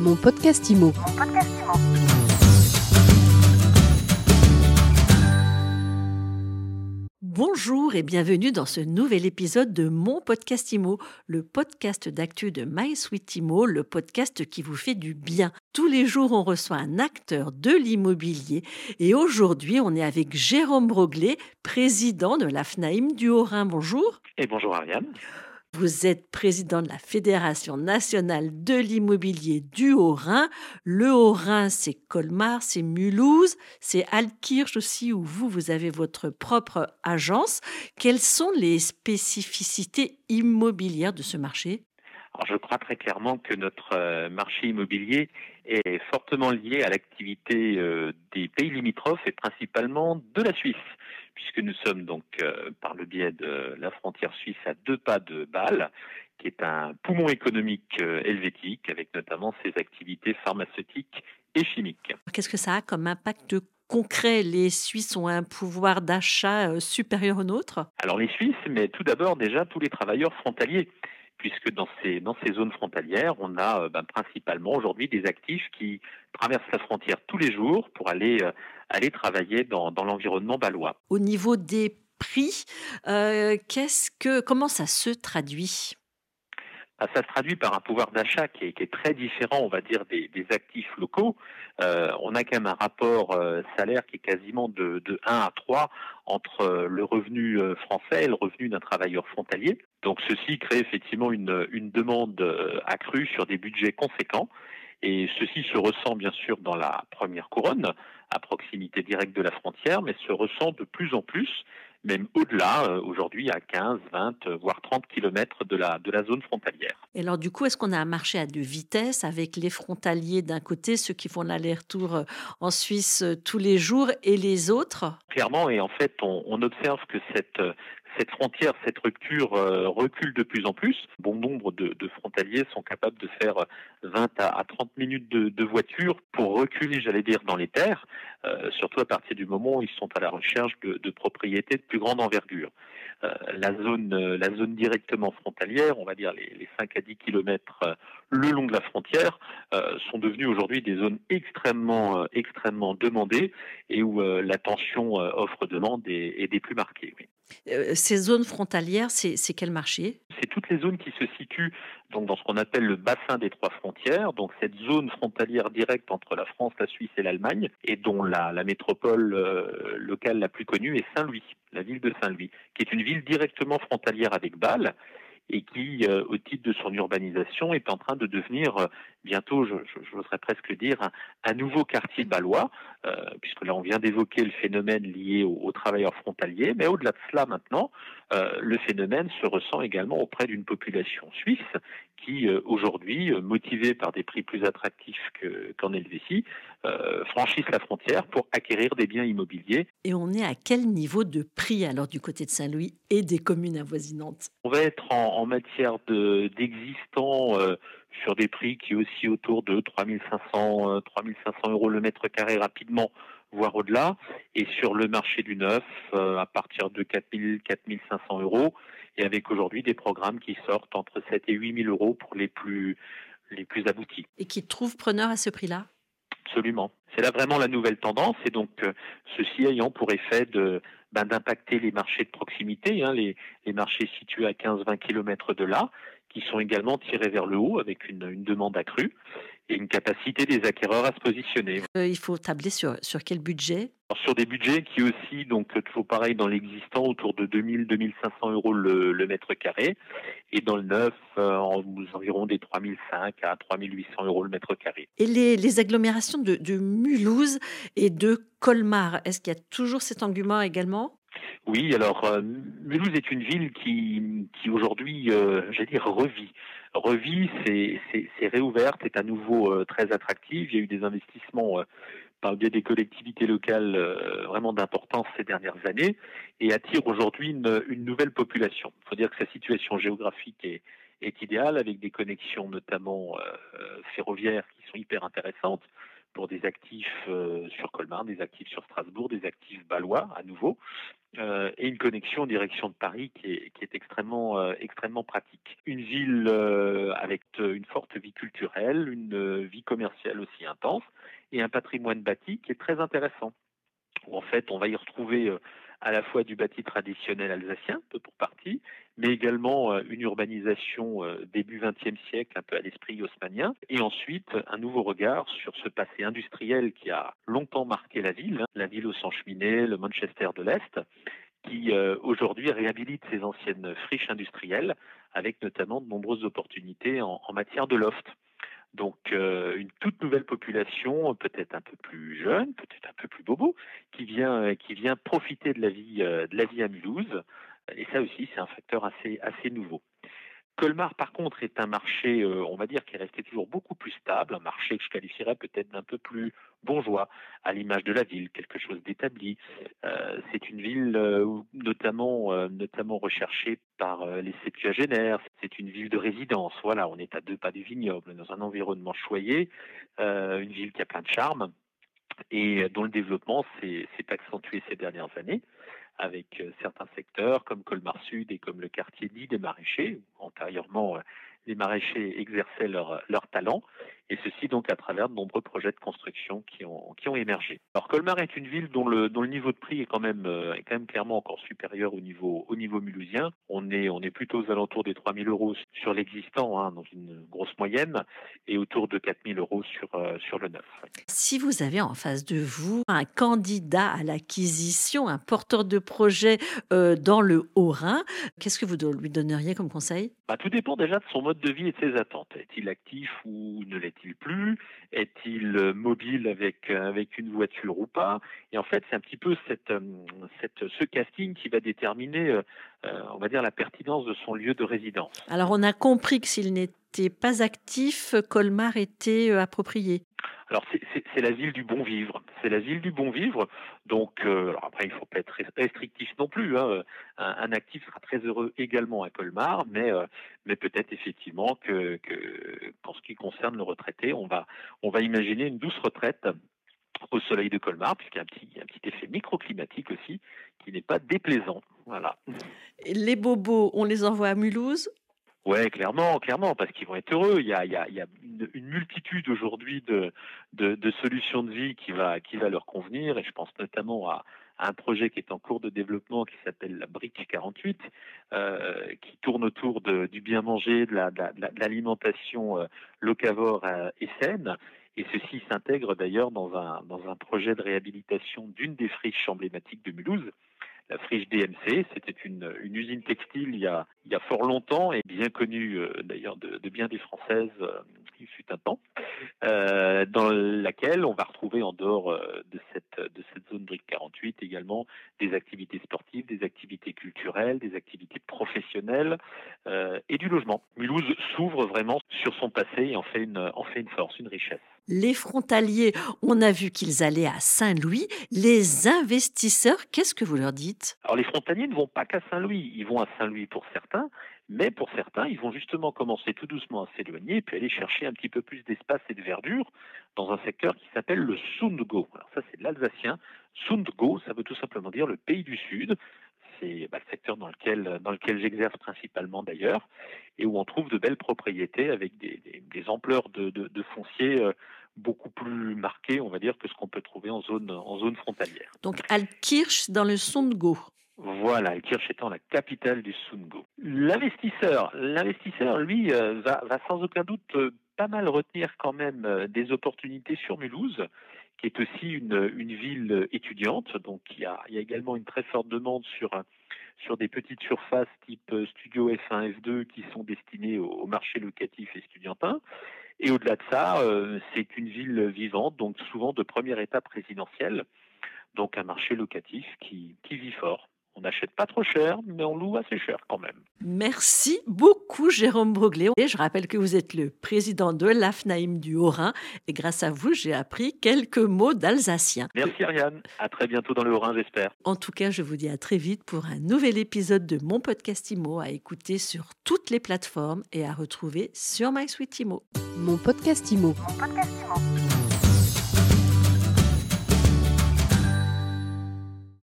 Mon podcast IMO. Bonjour et bienvenue dans ce nouvel épisode de mon podcast IMO, le podcast d'actu de My Sweet IMO, le podcast qui vous fait du bien. Tous les jours, on reçoit un acteur de l'immobilier et aujourd'hui, on est avec Jérôme Broglet, président de la FNAIM du Haut-Rhin. Bonjour. Et bonjour Ariane. Vous êtes président de la Fédération nationale de l'immobilier du Haut-Rhin. Le Haut-Rhin, c'est Colmar, c'est Mulhouse, c'est Altkirch aussi, où vous, vous avez votre propre agence. Quelles sont les spécificités immobilières de ce marché? Alors, je crois très clairement que notre euh, marché immobilier est fortement lié à l'activité euh, des pays limitrophes et principalement de la Suisse puisque nous sommes donc euh, par le biais de la frontière suisse à deux pas de Bâle, qui est un poumon économique euh, helvétique, avec notamment ses activités pharmaceutiques et chimiques. Qu'est-ce que ça a comme impact concret? Les Suisses ont un pouvoir d'achat euh, supérieur au nôtre? Alors les Suisses, mais tout d'abord déjà tous les travailleurs frontaliers puisque dans ces, dans ces zones frontalières, on a ben, principalement aujourd'hui des actifs qui traversent la frontière tous les jours pour aller aller travailler dans, l'environnement balois. Au niveau des prix, euh, qu'est-ce que, comment ça se traduit? Ah, ça se traduit par un pouvoir d'achat qui est, très différent, on va dire, des, actifs locaux. Euh, on a quand même un rapport euh, salaire qui est quasiment de, 1 à 3 entre le revenu français et le revenu d'un travailleur frontalier. Donc ceci crée effectivement une, une demande accrue sur des budgets conséquents. Et ceci se ressent bien sûr dans la première couronne, à proximité directe de la frontière, mais se ressent de plus en plus, même au-delà, euh, aujourd'hui à 15, 20, euh, voire 30 kilomètres de la, de la zone frontalière. Et alors du coup, est-ce qu'on a un marché à deux vitesses avec les frontaliers d'un côté, ceux qui font l'aller-retour euh, en Suisse tous les jours, et les autres? Clairement, et en fait, on, on observe que cette, cette frontière, cette rupture euh, recule de plus en plus. Bon nombre de, frontaliers sont capables de faire 20 à, 30 minutes de, voiture pour reculer, j'allais dire, dans les terres, euh, surtout à partir du moment où ils sont à la recherche de, propriétés de plus grande envergure. Euh, la zone, la zone directement frontalière, on va dire les, les 5 à 10 kilomètres le long de la frontière, sont devenues aujourd'hui des zones extrêmement, extrêmement demandées et où la tension offre-demande est, est, des plus marquées. Euh, ces zones frontalières, c'est quel marché? C'est toutes les zones qui se situent dans ce qu'on appelle le bassin des trois frontières, donc cette zone frontalière directe entre la France, la Suisse et l'Allemagne, et dont la, métropole euh, locale la plus connue est Saint-Louis, la ville de Saint-Louis, qui est une ville directement frontalière avec Bâle et qui, euh, au titre de son urbanisation, est en train de devenir euh, bientôt, je, je, presque dire, un, nouveau quartier balois, euh, puisque là on vient d'évoquer le phénomène lié aux, travailleurs frontaliers, mais au-delà de cela maintenant, le phénomène se ressent également auprès d'une population suisse qui, aujourd'hui, motivée par des prix plus attractifs qu'en Helvétie, franchissent la frontière pour acquérir des biens immobiliers. Et on est à quel niveau de prix alors du côté de Saint-Louis et des communes avoisinantes? On va être en, en matière d'existants euh, sur des prix qui aussi autour de 3500, 3500 euh, euros le mètre carré rapidement, voire au-delà. Et sur le marché du neuf, euh, à partir de 4000, 4500 euros. Et avec aujourd'hui des programmes qui sortent entre 7 et 8000 euros pour les plus, les plus aboutis. Et qui trouvent preneur à ce prix-là? Absolument. C'est là vraiment la nouvelle tendance et donc ceci ayant pour effet de ben, d'impacter les marchés de proximité, hein, les, les, marchés situés à 15-20 km de là, qui sont également tirés vers le haut avec une, une demande accrue capacité des acquéreurs à se positionner. Euh, il faut tabler sur, sur quel budget? Sur des budgets qui aussi, donc toujours pareil dans l'existant, autour de 2000-2500 euros le, le, mètre carré, et dans le neuf, euh, en, environ des 3005 à 3800 euros le mètre carré. Et les, les agglomérations de, de Mulhouse et de Colmar, est-ce qu'il y a toujours cet engouement également? Oui, alors euh, Mulhouse est une ville qui, qui aujourd'hui, euh, j'allais dire, revit. Revit, c'est réouverte, est à nouveau euh, très attractive. Il y a eu des investissements par le biais des collectivités locales vraiment d'importance ces dernières années et attire aujourd'hui une, une, nouvelle population. Il faut dire que sa situation géographique est, est idéale avec des connexions notamment ferroviaires qui sont hyper intéressantes pour des actifs sur Colmar, des actifs sur Strasbourg, des actifs balois à nouveau, et une connexion en direction de Paris qui est, extrêmement, extrêmement pratique. Une ville avec une forte vie culturelle, une vie commerciale aussi intense, et un patrimoine bâti qui est très intéressant. Où en fait, on va y retrouver à la fois du bâti traditionnel alsacien, peu pour partie, mais également euh, une urbanisation euh, début XXe siècle, un peu à l'esprit haussmanien, et ensuite un nouveau regard sur ce passé industriel qui a longtemps marqué la ville, hein, la ville aux sans cheminée, le Manchester de l'Est, qui euh, aujourd'hui réhabilite ses anciennes friches industrielles, avec notamment de nombreuses opportunités en matière de loft. Donc euh, une toute nouvelle population, peut-être un peu plus jeune, peut-être un peu plus bobo, qui vient qui vient profiter de la vie euh, de la vie à Mulhouse. Et ça aussi, c'est un facteur assez assez nouveau. Colmar, par contre, est un marché, euh, on va dire, qui est resté toujours beaucoup plus stable, un marché que je qualifierais peut-être d'un peu plus bourgeois, à l'image de la ville, quelque chose d'établi. Euh, c'est une ville euh, notamment, notamment recherchée par les septuagénaires. C'est une ville de résidence. Voilà, on est à deux pas du vignoble, dans un environnement choyé, une ville qui a plein de charme et dont le développement s'est accentué ces dernières années avec euh, certains secteurs comme Colmar Sud et comme le quartier dit des maraîchers. Antérieurement, euh, les maraîchers exerçaient leur, leur talent, et ceci donc à travers de nombreux projets de construction qui ont, qui ont émergé. Alors Colmar est une ville dont le, dont le niveau de prix est quand même, euh, est quand même clairement encore supérieur au niveau, au niveau mulhousien. On est, on est plutôt aux alentours des 3 000 euros sur l'existant, hein, dans une grosse moyenne, et autour de 4 000 euros sur, euh, sur le neuf. Si vous avez en face de vous un candidat à l'acquisition, un porteur de projet euh, dans le Haut-Rhin, qu'est-ce que vous lui donneriez comme conseil? Bah, Tout dépend déjà de son mode de vie et de ses attentes. Est-il actif ou ne l'est-il? Plus? Est-il euh, mobile avec, euh, avec une voiture ou pas? Et en fait, c'est un petit peu cette, euh, cette, ce casting qui va déterminer, on va dire, la pertinence de son lieu de résidence. Alors, on a compris que s'il n'était pas actif, Colmar était approprié. Alors c'est la ville du bon vivre, c'est la du bon vivre. Donc euh, après il faut pas être restrictif non plus. Hein. Un, actif sera très heureux également à Colmar, mais euh, peut-être effectivement que, ce qui concerne le retraité, on va on va imaginer une douce retraite au soleil de Colmar, puisqu'il y a un petit, un petit effet microclimatique aussi qui n'est pas déplaisant. Voilà. Les bobos, on les envoie à Mulhouse Ouais, clairement, clairement, parce qu'ils vont être heureux. Il y a, il y a, il y a une, multitude aujourd'hui de, de, de, solutions de vie qui va, qui va leur convenir, et je pense notamment à, un projet qui est en cours de développement qui s'appelle la Brique 48, euh, qui tourne autour de, du bien manger, de l'alimentation la, de euh, locavore euh, et saine. Et ceci s'intègre d'ailleurs dans un, dans un projet de réhabilitation d'une des friches emblématiques de Mulhouse, la friche DMC. C'était une, usine textile il y, a, fort longtemps et bien connue euh, d'ailleurs de, bien des Françaises, euh, il fut un temps, euh, dans laquelle on va retrouver en dehors de cette, zone brique 48 également des activités sportives, des activités culturelles, des activités professionnelles et du logement. Mulhouse s'ouvre vraiment sur son passé et en fait une force, une richesse. Les frontaliers, on a vu qu'ils allaient à Saint-Louis. Les investisseurs, qu'est-ce que vous leur dites? Alors les frontaliers ne vont pas qu'à Saint-Louis, ils vont à Saint-Louis pour certains, mais pour certains, ils vont justement commencer tout doucement à s'éloigner, puis aller chercher un petit peu plus d'espace et de verdure dans un secteur qui s'appelle le Sundgau. Alors ça, c'est l'alsacien. Sundgau, ça veut tout simplement dire le pays du Sud. C'est bah, le secteur dans lequel, j'exerce principalement d'ailleurs, et où on trouve de belles propriétés avec des, ampleurs de, de, de foncier euh, beaucoup plus marquées, on va dire, que ce qu'on peut trouver en zone, en zone frontalière. Donc Altkirch dans le Sundgau. Voilà, Kirch étant la capitale du Sungo. L'investisseur, l'investisseur, lui, euh, va, va, sans aucun doute euh, pas mal retenir quand même euh, des opportunités sur Mulhouse, qui est aussi une, une ville étudiante. Donc il y, a, il y a également une très forte demande sur sur des petites surfaces type studio F1, F2 qui sont destinées au, au marché locatif et studientin. Et au-delà de ça, euh, c'est une ville vivante, donc souvent de première étape résidentielle, donc un marché locatif qui, qui vit fort. On n'achète pas trop cher, mais on loue assez cher quand même. Merci beaucoup, Jérôme Broglet. Et je rappelle que vous êtes le président de l'AFNAIM du Haut-Rhin. Et grâce à vous, j'ai appris quelques mots d'alsacien. Merci, Ariane. À très bientôt dans le Haut-Rhin, j'espère. En tout cas, je vous dis à très vite pour un nouvel épisode de mon podcast IMO à écouter sur toutes les plateformes et à retrouver sur MySweetImo. Mon podcast IMO. Mon podcast IMO.